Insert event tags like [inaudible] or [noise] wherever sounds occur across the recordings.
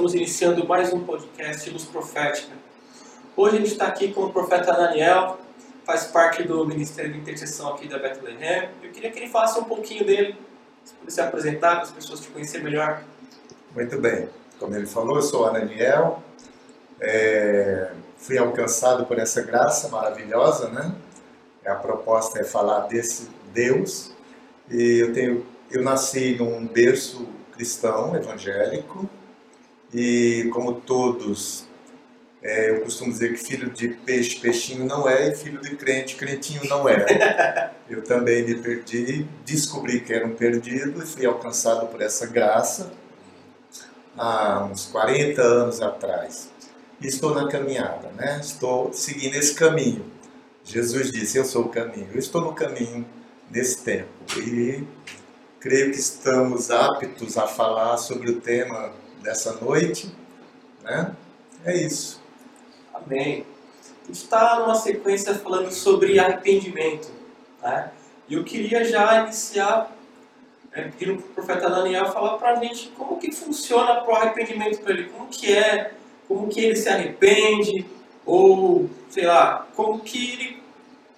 Estamos iniciando mais um podcast Luz Profética. Hoje a gente está aqui com o profeta Daniel, faz parte do Ministério de Intercessão aqui da Bethlehem. Eu queria que ele falasse um pouquinho dele, se pudesse se apresentar para as pessoas te conhecerem melhor. Muito bem. Como ele falou, eu sou Daniel. É, fui alcançado por essa graça maravilhosa, né? A proposta é falar desse Deus. E eu tenho, eu nasci num berço cristão, evangélico, e como todos, é, eu costumo dizer que filho de peixe, peixinho não é, e filho de crente, crentinho não é. [laughs] Eu também me perdi, descobri que era um perdido e fui alcançado por essa graça há uns 40 anos atrás. E estou na caminhada, né? Estou seguindo esse caminho. Jesus disse: Eu sou o caminho. Eu estou no caminho nesse tempo. E creio que estamos aptos a falar sobre o tema dessa noite. Né? É isso. Amém. A gente está numa sequência falando sobre arrependimento. Né? E eu queria já iniciar é, pedindo para o profeta Daniel falar para a gente como que funciona o arrependimento para ele, como que é, como que ele se arrepende, ou sei lá, como que ele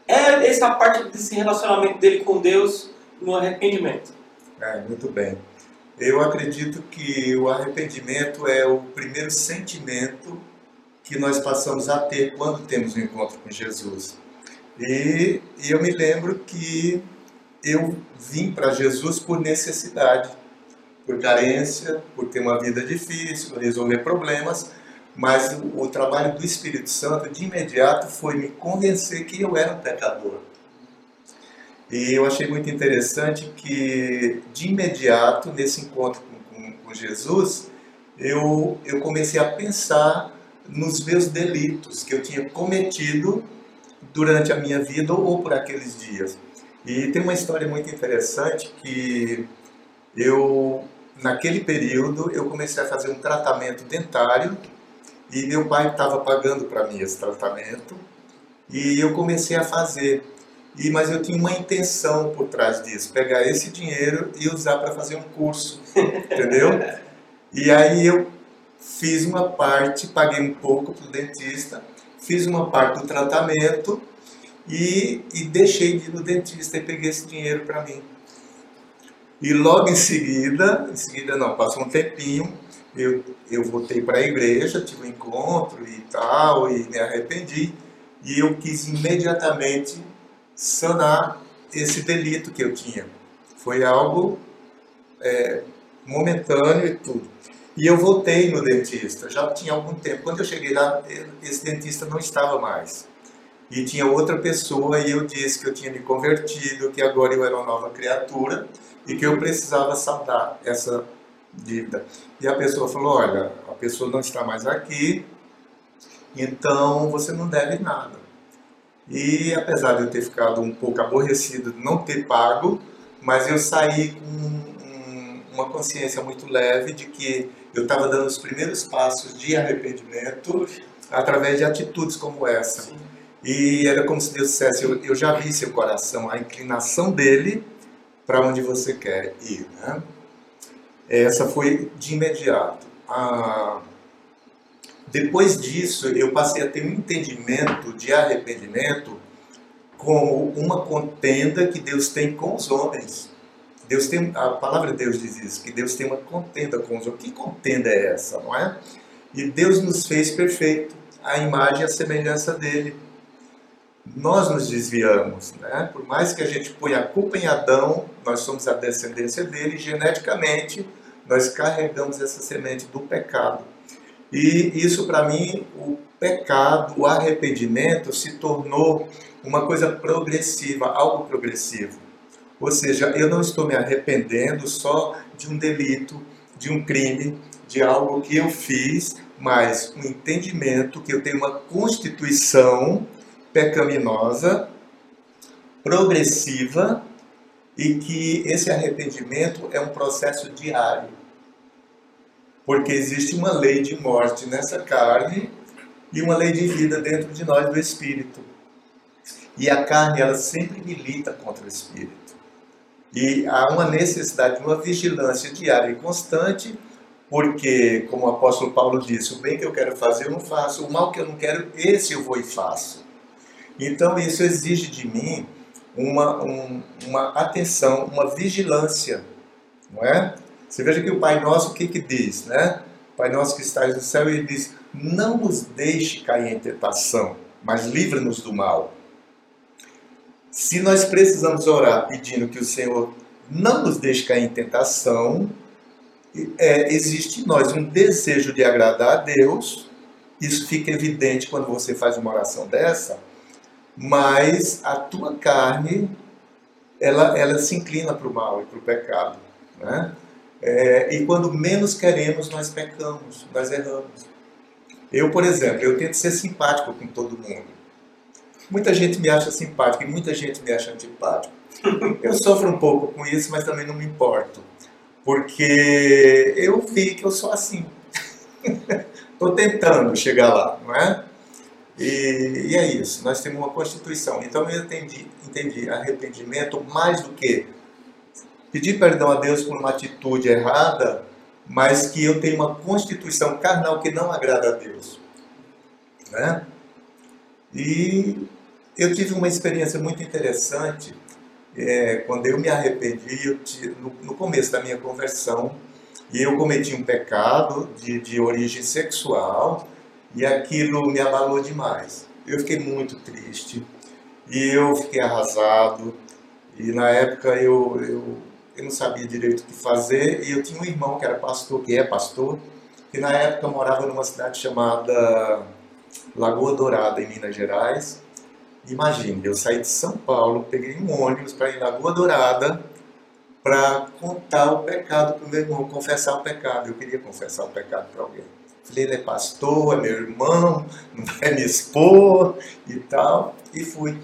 é essa parte desse relacionamento dele com Deus no arrependimento. É, muito bem. Eu acredito que o arrependimento é o primeiro sentimento que nós passamos a ter quando temos um encontro com Jesus. E, e eu me lembro que eu vim para Jesus por necessidade, por carência, por ter uma vida difícil, resolver problemas, mas o, o trabalho do Espírito Santo de imediato foi me convencer que eu era um pecador e eu achei muito interessante que, de imediato, nesse encontro com, com, com Jesus, eu, eu comecei a pensar nos meus delitos que eu tinha cometido durante a minha vida ou por aqueles dias. E tem uma história muito interessante que eu, naquele período, eu comecei a fazer um tratamento dentário e meu pai estava pagando para mim esse tratamento e eu comecei a fazer. E, mas eu tinha uma intenção por trás disso, pegar esse dinheiro e usar para fazer um curso, [laughs] entendeu? E aí eu fiz uma parte, paguei um pouco para o dentista, fiz uma parte do tratamento e, e deixei de ir no dentista e peguei esse dinheiro para mim. E logo em seguida, em seguida não, passou um tempinho, eu, eu voltei para a igreja, tive um encontro e tal, e me arrependi. E eu quis imediatamente sanar esse delito que eu tinha. Foi algo é, momentâneo e tudo. E eu voltei no dentista, já tinha algum tempo. Quando eu cheguei lá, esse dentista não estava mais. E tinha outra pessoa e eu disse que eu tinha me convertido, que agora eu era uma nova criatura e que eu precisava saldar essa dívida. E a pessoa falou: Olha, a pessoa não está mais aqui, então você não deve nada. E apesar de eu ter ficado um pouco aborrecido de não ter pago, mas eu saí com uma consciência muito leve de que eu estava dando os primeiros passos de arrependimento através de atitudes como essa. Sim. E era como se Deus dissesse: eu, eu já vi seu coração, a inclinação dele para onde você quer ir. Né? Essa foi de imediato. A, depois disso, eu passei a ter um entendimento de arrependimento como uma contenda que Deus tem com os homens. Deus tem, a palavra de Deus diz isso, que Deus tem uma contenda com os homens. Que contenda é essa, não é? E Deus nos fez perfeito, a imagem e a semelhança dele. Nós nos desviamos, né? Por mais que a gente ponha a culpa em Adão, nós somos a descendência dele, geneticamente nós carregamos essa semente do pecado. E isso, para mim, o pecado, o arrependimento se tornou uma coisa progressiva, algo progressivo. Ou seja, eu não estou me arrependendo só de um delito, de um crime, de algo que eu fiz, mas um entendimento que eu tenho uma constituição pecaminosa, progressiva, e que esse arrependimento é um processo diário porque existe uma lei de morte nessa carne e uma lei de vida dentro de nós do espírito. E a carne, ela sempre milita contra o espírito. E há uma necessidade de uma vigilância diária e constante Porque, como o apóstolo Paulo disse, o bem que eu quero fazer eu não faço, o mal que eu não quero, esse eu vou e faço. Então isso exige de mim uma, um, uma atenção, uma vigilância, não é? Você veja que o Pai Nosso o que, que diz, né? Pai Nosso que estás no céu, ele diz, não nos deixe cair em tentação, mas livra-nos do mal. Se nós precisamos orar pedindo que o Senhor não nos deixe cair em tentação, é, existe em nós um desejo de agradar a Deus, isso fica evidente quando você faz uma oração dessa, mas a tua carne, ela, ela se inclina para o mal e para o pecado. Né? É, e quando menos queremos, nós pecamos, nós erramos. Eu, por exemplo, eu tento ser simpático com todo mundo. Muita gente me acha simpático e muita gente me acha antipático. Eu sofro um pouco com isso, mas também não me importo. Porque eu vi que eu sou assim. [laughs] Estou tentando chegar lá, não é? E, e, é isso, nós temos uma Constituição. Então eu entendi, entendi arrependimento mais do que pedir perdão a Deus por uma atitude errada, mas que eu tenho uma constituição carnal que não agrada a Deus. Né? E eu tive uma experiência muito interessante é, quando eu me arrependi, eu, no, no, começo da minha conversão, e eu cometi um pecado de, de origem sexual e aquilo me abalou demais. Eu fiquei muito triste e eu fiquei arrasado. E na época eu, eu, eu não sabia direito o que fazer e eu tinha um irmão que era pastor, que é pastor, que na época morava numa cidade chamada Lagoa Dourada, em Minas Gerais. Imagine, eu saí de São Paulo, peguei um ônibus para ir em Lagoa Dourada para contar o pecado para o meu irmão, confessar o pecado. Eu queria confessar o pecado para alguém. Falei, ele é pastor, é meu irmão, [laughs] não vai me expor e tal. E fui.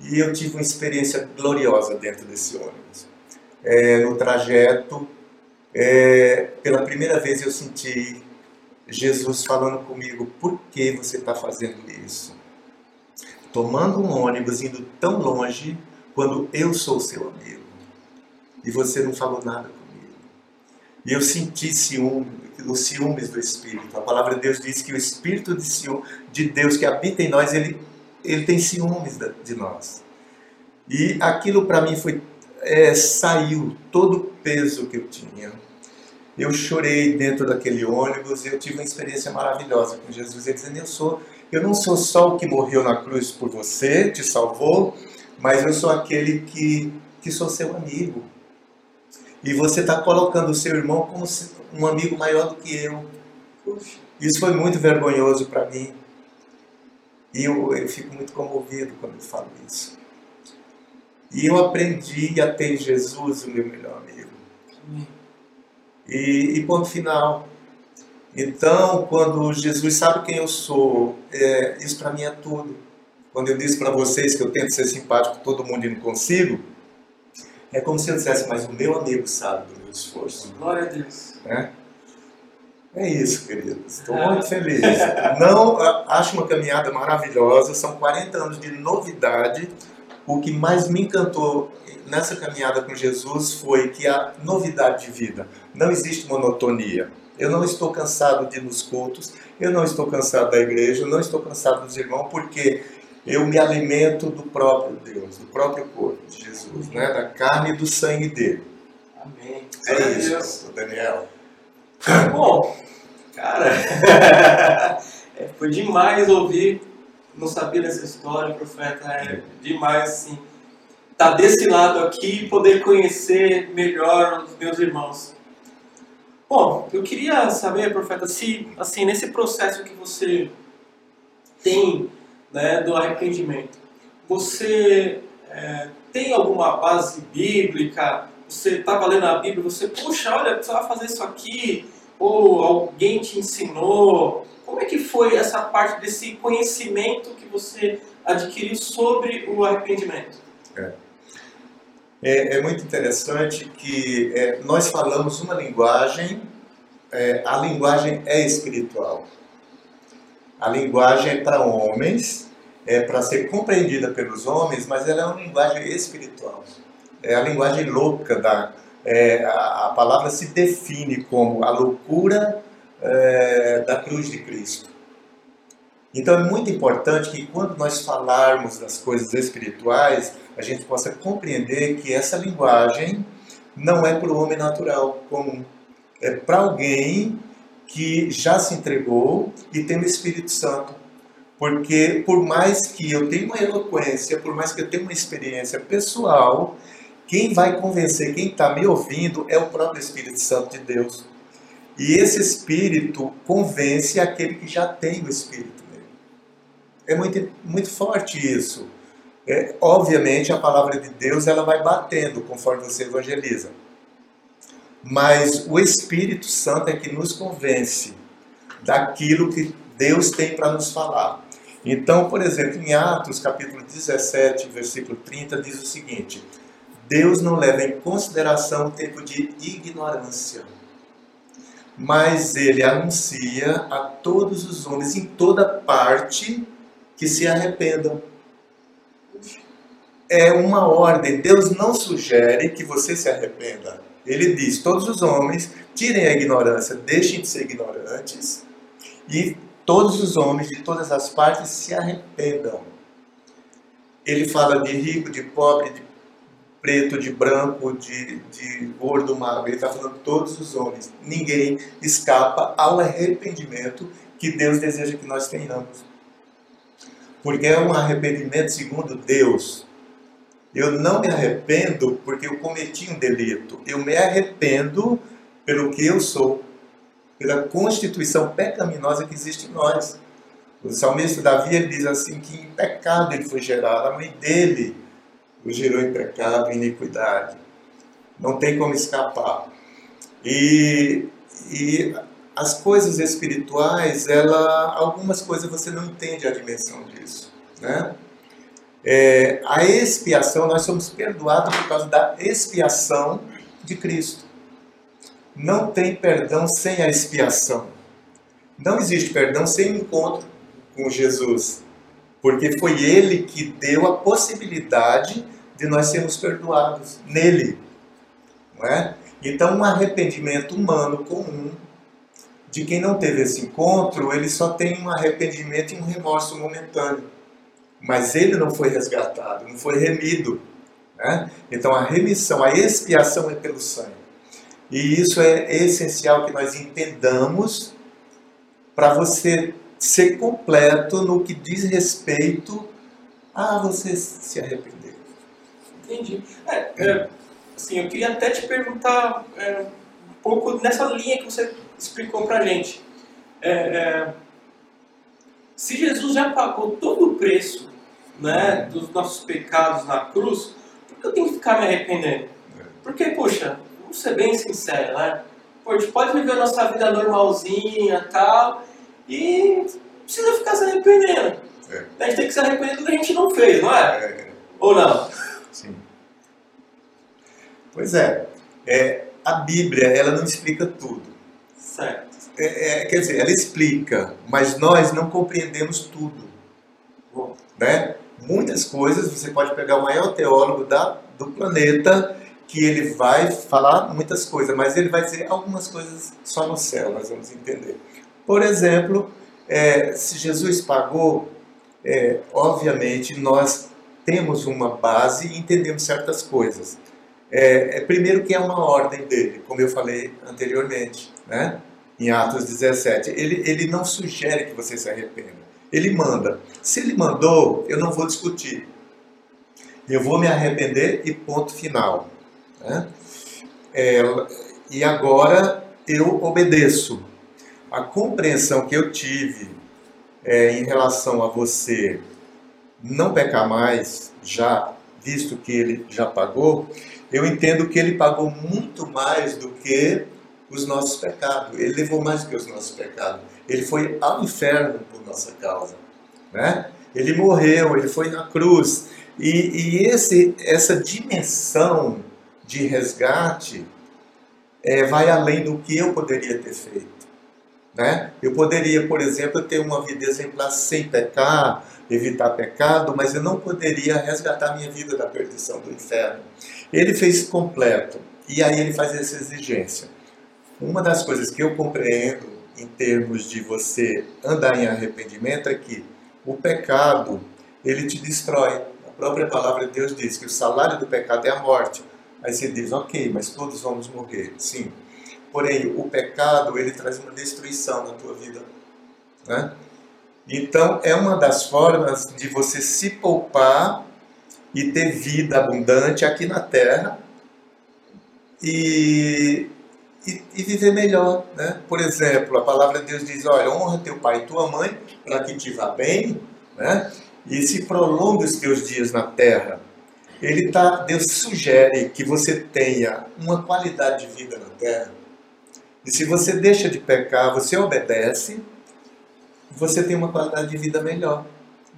E eu tive uma experiência gloriosa dentro desse ônibus. É, no trajeto, é, pela primeira vez eu senti Jesus falando comigo: por que você está fazendo isso? Tomando um ônibus, indo tão longe, quando eu sou seu amigo. E você não falou nada comigo. E eu senti ciúme, os ciúmes do Espírito. A palavra de Deus diz que o Espírito de, ciúme, de Deus que habita em nós, ele, ele tem ciúmes de nós. E aquilo para mim foi é, saiu todo o peso que eu tinha. Eu chorei dentro daquele ônibus e eu tive uma experiência maravilhosa com Jesus. Ele dizendo: eu sou, eu não sou só o que morreu na cruz por você, te salvou, mas eu sou aquele que, que sou seu amigo. E você está colocando o seu irmão como um amigo maior do que eu. Isso foi muito vergonhoso para mim. E eu, eu fico muito comovido quando eu falo isso. E eu aprendi a ter Jesus o meu melhor amigo. E, e ponto final. Então, quando Jesus sabe quem eu sou, é, isso para mim é tudo. Quando eu disse para vocês que eu tento ser simpático com todo mundo e não consigo, é como se eu dissesse, mas o meu amigo sabe do meu esforço. Glória a Deus. É, é isso, queridos. Estou muito feliz. Não acho uma caminhada maravilhosa, são 40 anos de novidade. O que mais me encantou nessa caminhada com Jesus foi que a novidade de vida. Não existe monotonia. Eu não estou cansado de ir nos cultos, eu não estou cansado da igreja, eu não estou cansado dos irmãos, porque eu me alimento do próprio Deus, do próprio corpo de Jesus, né? da carne e do sangue dele. Amém. É isso, Daniel. Bom, cara, [laughs] é, foi demais ouvir, não sabia dessa história, profeta, é demais, assim, estar tá desse lado aqui e poder conhecer melhor os meus irmãos. Bom, eu queria saber, profeta, se, assim, nesse processo que você tem né, do arrependimento. Você é, tem alguma base bíblica? Você estava lendo a Bíblia, você, puxa, olha, precisava fazer isso aqui, ou alguém te ensinou? Como é que foi essa parte desse conhecimento que você adquiriu sobre o arrependimento? É, é, é muito interessante que é, nós falamos uma linguagem, é, a linguagem é espiritual. A linguagem é para homens, é para ser compreendida pelos homens, mas ela é uma linguagem espiritual. É a linguagem louca da, é, a, a, palavra se define como a loucura é, da cruz de Cristo. Então é muito importante que quando nós falarmos das coisas espirituais, a gente possa compreender que essa linguagem não é para o homem natural comum. É para alguém que já se entregou e tem o Espírito Santo. Porque por mais que eu tenha uma eloquência, por mais que eu tenha uma experiência pessoal, quem vai convencer, quem está me ouvindo, é o próprio Espírito Santo de Deus. E esse Espírito convence aquele que já tem o Espírito nele. É muito, muito forte isso. É, obviamente, a palavra de Deus ela vai batendo conforme você evangeliza. Mas o Espírito Santo é que nos convence daquilo que Deus tem para nos falar. Então, por exemplo, em Atos capítulo 17, versículo 30, diz o seguinte: Deus não leva em consideração o tempo de ignorância, mas ele anuncia a todos os homens em toda parte que se arrependam. É uma ordem. Deus não sugere que você se arrependa. Ele diz: todos os homens tirem a ignorância, deixem de ser ignorantes e todos os homens de todas as partes se arrependam. Ele fala de rico, de pobre, de preto, de branco, de, de gordo, magro. Ele está falando de todos os homens. Ninguém escapa ao arrependimento que Deus deseja que nós tenhamos. Porque é um arrependimento segundo Deus. Eu não me arrependo porque eu cometi um delito. Eu me arrependo pelo que eu sou pela constituição pecaminosa que existe em nós. O salmista Davi ele diz assim que em pecado ele foi gerado, a mãe dele o gerou em pecado e iniquidade. Não tem como escapar. E, e as coisas espirituais, ela, algumas coisas você não entende a dimensão disso. Né? É, a expiação, nós somos perdoados por causa da expiação de Cristo não tem perdão sem a expiação. Não existe perdão sem encontro com Jesus, porque foi Ele que deu a possibilidade de nós sermos perdoados nele, não é? Então, um arrependimento humano comum de quem não teve esse encontro, ele só tem um arrependimento e um remorso momentâneo, mas ele não foi resgatado, não foi remido. Né? Então, a remissão, a expiação é pelo sangue. E isso é essencial que nós entendamos para você ser completo no que diz respeito a você se arrepender. Entendi. É, é, assim, eu queria até te perguntar é, um pouco nessa linha que você explicou para a gente. É, é, se Jesus já pagou todo o preço né, dos nossos pecados na cruz, por que eu tenho que ficar me arrependendo? Porque, poxa, vamos ser bem sinceros, né? Pô, a gente pode viver a nossa vida normalzinha tal, e precisa ficar se arrependendo. É. A gente tem que se arrepender do que a gente não fez, não é? é. Ou não? Sim. Pois é. é. A Bíblia, ela não explica tudo. Certo. É, é, quer dizer, ela explica, mas nós não compreendemos tudo. Bom. Né? Muitas coisas, você pode pegar o maior teólogo da, do planeta que ele vai falar muitas coisas, mas ele vai dizer algumas coisas só no céu, nós vamos entender. Por exemplo, é, se Jesus pagou, é, obviamente nós temos uma base e entendemos certas coisas. É, é, primeiro que é uma ordem dele, como eu falei anteriormente, né? em Atos 17. Ele, ele não sugere que você se arrependa, ele manda. Se ele mandou, eu não vou discutir. Eu vou me arrepender e ponto final. Né? É, e agora eu obedeço. A compreensão que eu tive é, em relação a você não pecar mais, já visto que ele já pagou, eu entendo que ele pagou muito mais do que os nossos pecados. Ele levou mais do que os nossos pecados. Ele foi ao inferno por nossa causa. Né? Ele morreu, ele foi na cruz. E, e esse, essa dimensão de resgate é, vai além do que eu poderia ter feito. Né? Eu poderia, por exemplo, ter uma vida exemplar sem pecar, evitar pecado, mas eu não poderia resgatar minha vida da perdição do inferno. Ele fez completo. E aí ele faz essa exigência. Uma das coisas que eu compreendo em termos de você andar em arrependimento é que o pecado, ele te destrói. A própria palavra de Deus diz que o salário do pecado é a morte. Aí você diz, ok, mas todos vamos morrer. Sim. Porém, o pecado, ele traz uma destruição na tua vida. Né? Então, é uma das formas de você se poupar e ter vida abundante aqui na terra e e, e, viver melhor. Né? Por exemplo, a palavra de Deus diz: olha, honra teu pai e tua mãe para que te vá bem né? e se prolongue os teus dias na terra. Ele tá, Deus sugere que você tenha uma qualidade de vida na terra. E se você deixa de pecar, você obedece, você tem uma qualidade de vida melhor,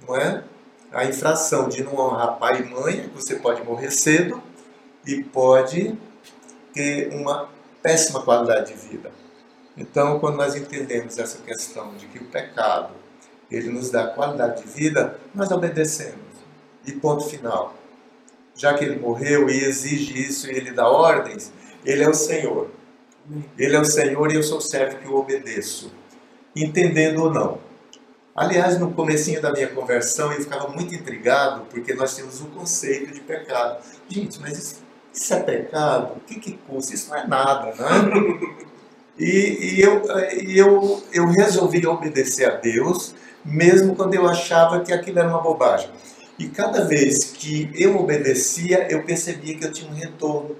não é? A infração de não honrar pai e mãe você pode morrer cedo e pode ter uma péssima qualidade de vida. Então, quando nós entendemos essa questão de que o pecado ele nos dá qualidade de vida, nós obedecemos. E ponto final. Já que ele morreu e exige isso e ele dá ordens, ele é o Senhor. Ele é o Senhor e eu sou servo que o obedeço, entendendo ou não. Aliás, no comecinho da minha conversão, eu ficava muito intrigado, porque nós temos o conceito de pecado. Gente, mas isso isso é pecado? O que, que custa? Isso não é nada, né? [laughs] E, e eu, e eu, eu resolvi obedecer a Deus, mesmo quando eu achava que aquilo era uma bobagem. E cada vez que eu obedecia, eu percebia que eu tinha um retorno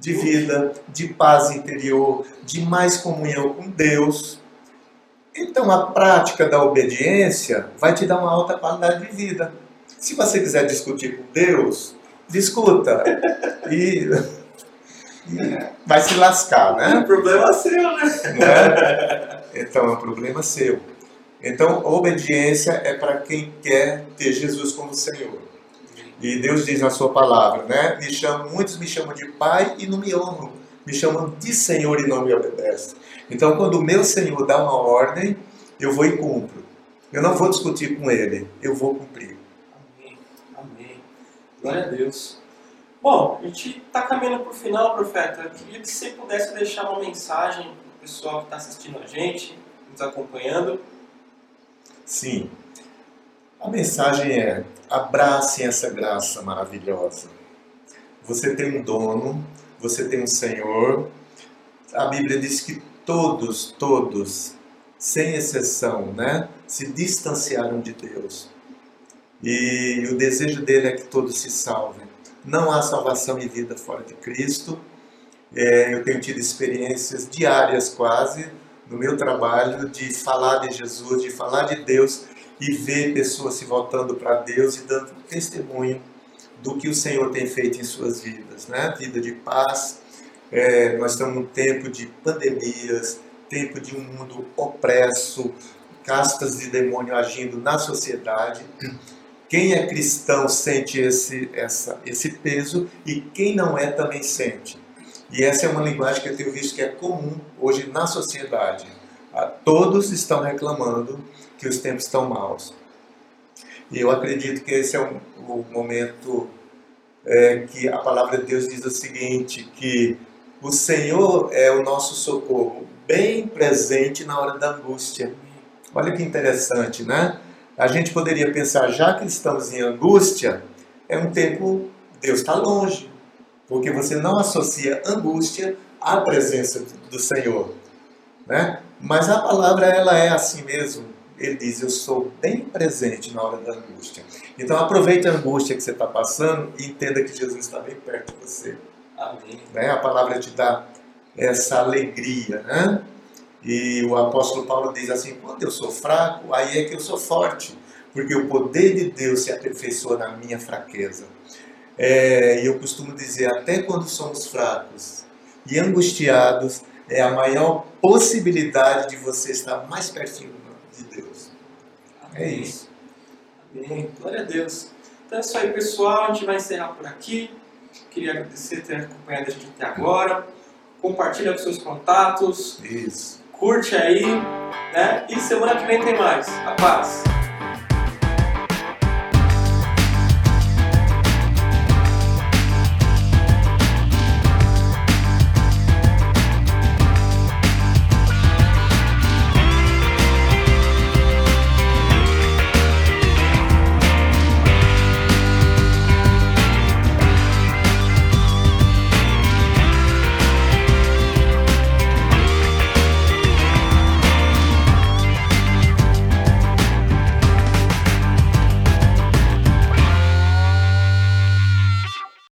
de vida, de paz interior, de mais comunhão com Deus. Então a prática da obediência vai te dar uma alta qualidade de vida. Se você quiser discutir com Deus, discuta. E, e vai se lascar, né? O problema é seu, né? né? Então, é um problema seu. Então, obediência é para quem quer ter Jesus como Senhor. E Deus diz na sua palavra, né? Me chamam, muitos me chamam de pai e não me honram. Me chamam de Senhor e não me obedecem. Então, quando o meu Senhor dá uma ordem, eu vou e cumpro. Eu não vou discutir com ele, eu vou cumprir. Glória a Deus. Bom, a gente está caminhando para o final, profeta. Eu queria que você pudesse deixar uma mensagem para o pessoal que está assistindo a gente, nos acompanhando. Sim. A mensagem é: abracem essa graça maravilhosa. Você tem um dono, você tem um Senhor. A Bíblia diz que todos, todos, sem exceção, né, se distanciaram de Deus. E o desejo dele é que todos se salvem. Não há salvação e vida fora de Cristo. É, eu tenho tido experiências diárias quase no meu trabalho de falar de Jesus, de falar de Deus e ver pessoas se voltando para Deus e dando testemunho do que o Senhor tem feito em suas vidas, né? Vida de paz. É, nós estamos num tempo de pandemias, tempo de um mundo opresso, castas de demônio agindo na sociedade. Quem é cristão sente esse, essa, esse peso e quem não é também sente. E essa é uma linguagem que eu tenho visto que é comum hoje na sociedade. Ah, todos estão reclamando que os tempos estão maus. E eu acredito que esse é o, o momento é, que a palavra de Deus diz o seguinte, que o Senhor é o nosso socorro, bem presente na hora da angústia. Olha que interessante, né? a gente poderia pensar, já que estamos em angústia, é um tempo, Deus está longe, porque você não associa angústia à presença do Senhor. Né? Mas a palavra ela é assim mesmo. Ele diz: Eu sou bem presente na hora da angústia. Então aproveite a angústia que você está passando e entenda que Jesus está bem perto de você. Amém. Né? A palavra te dá essa alegria. Né? E o apóstolo Paulo diz assim: quando eu sou fraco, aí é que eu sou forte, porque o poder de Deus se aperfeiçoa na minha fraqueza. É, e eu costumo dizer: até quando somos fracos e angustiados, é a maior possibilidade de você estar mais pertinho de Deus. É isso. Amém. Glória a Deus. Então é isso aí, pessoal. A gente vai encerrar por aqui. Queria agradecer por ter acompanhado a gente até agora. Compartilha com seus contatos. Isso curte aí, né? E semana que vem tem mais. A paz!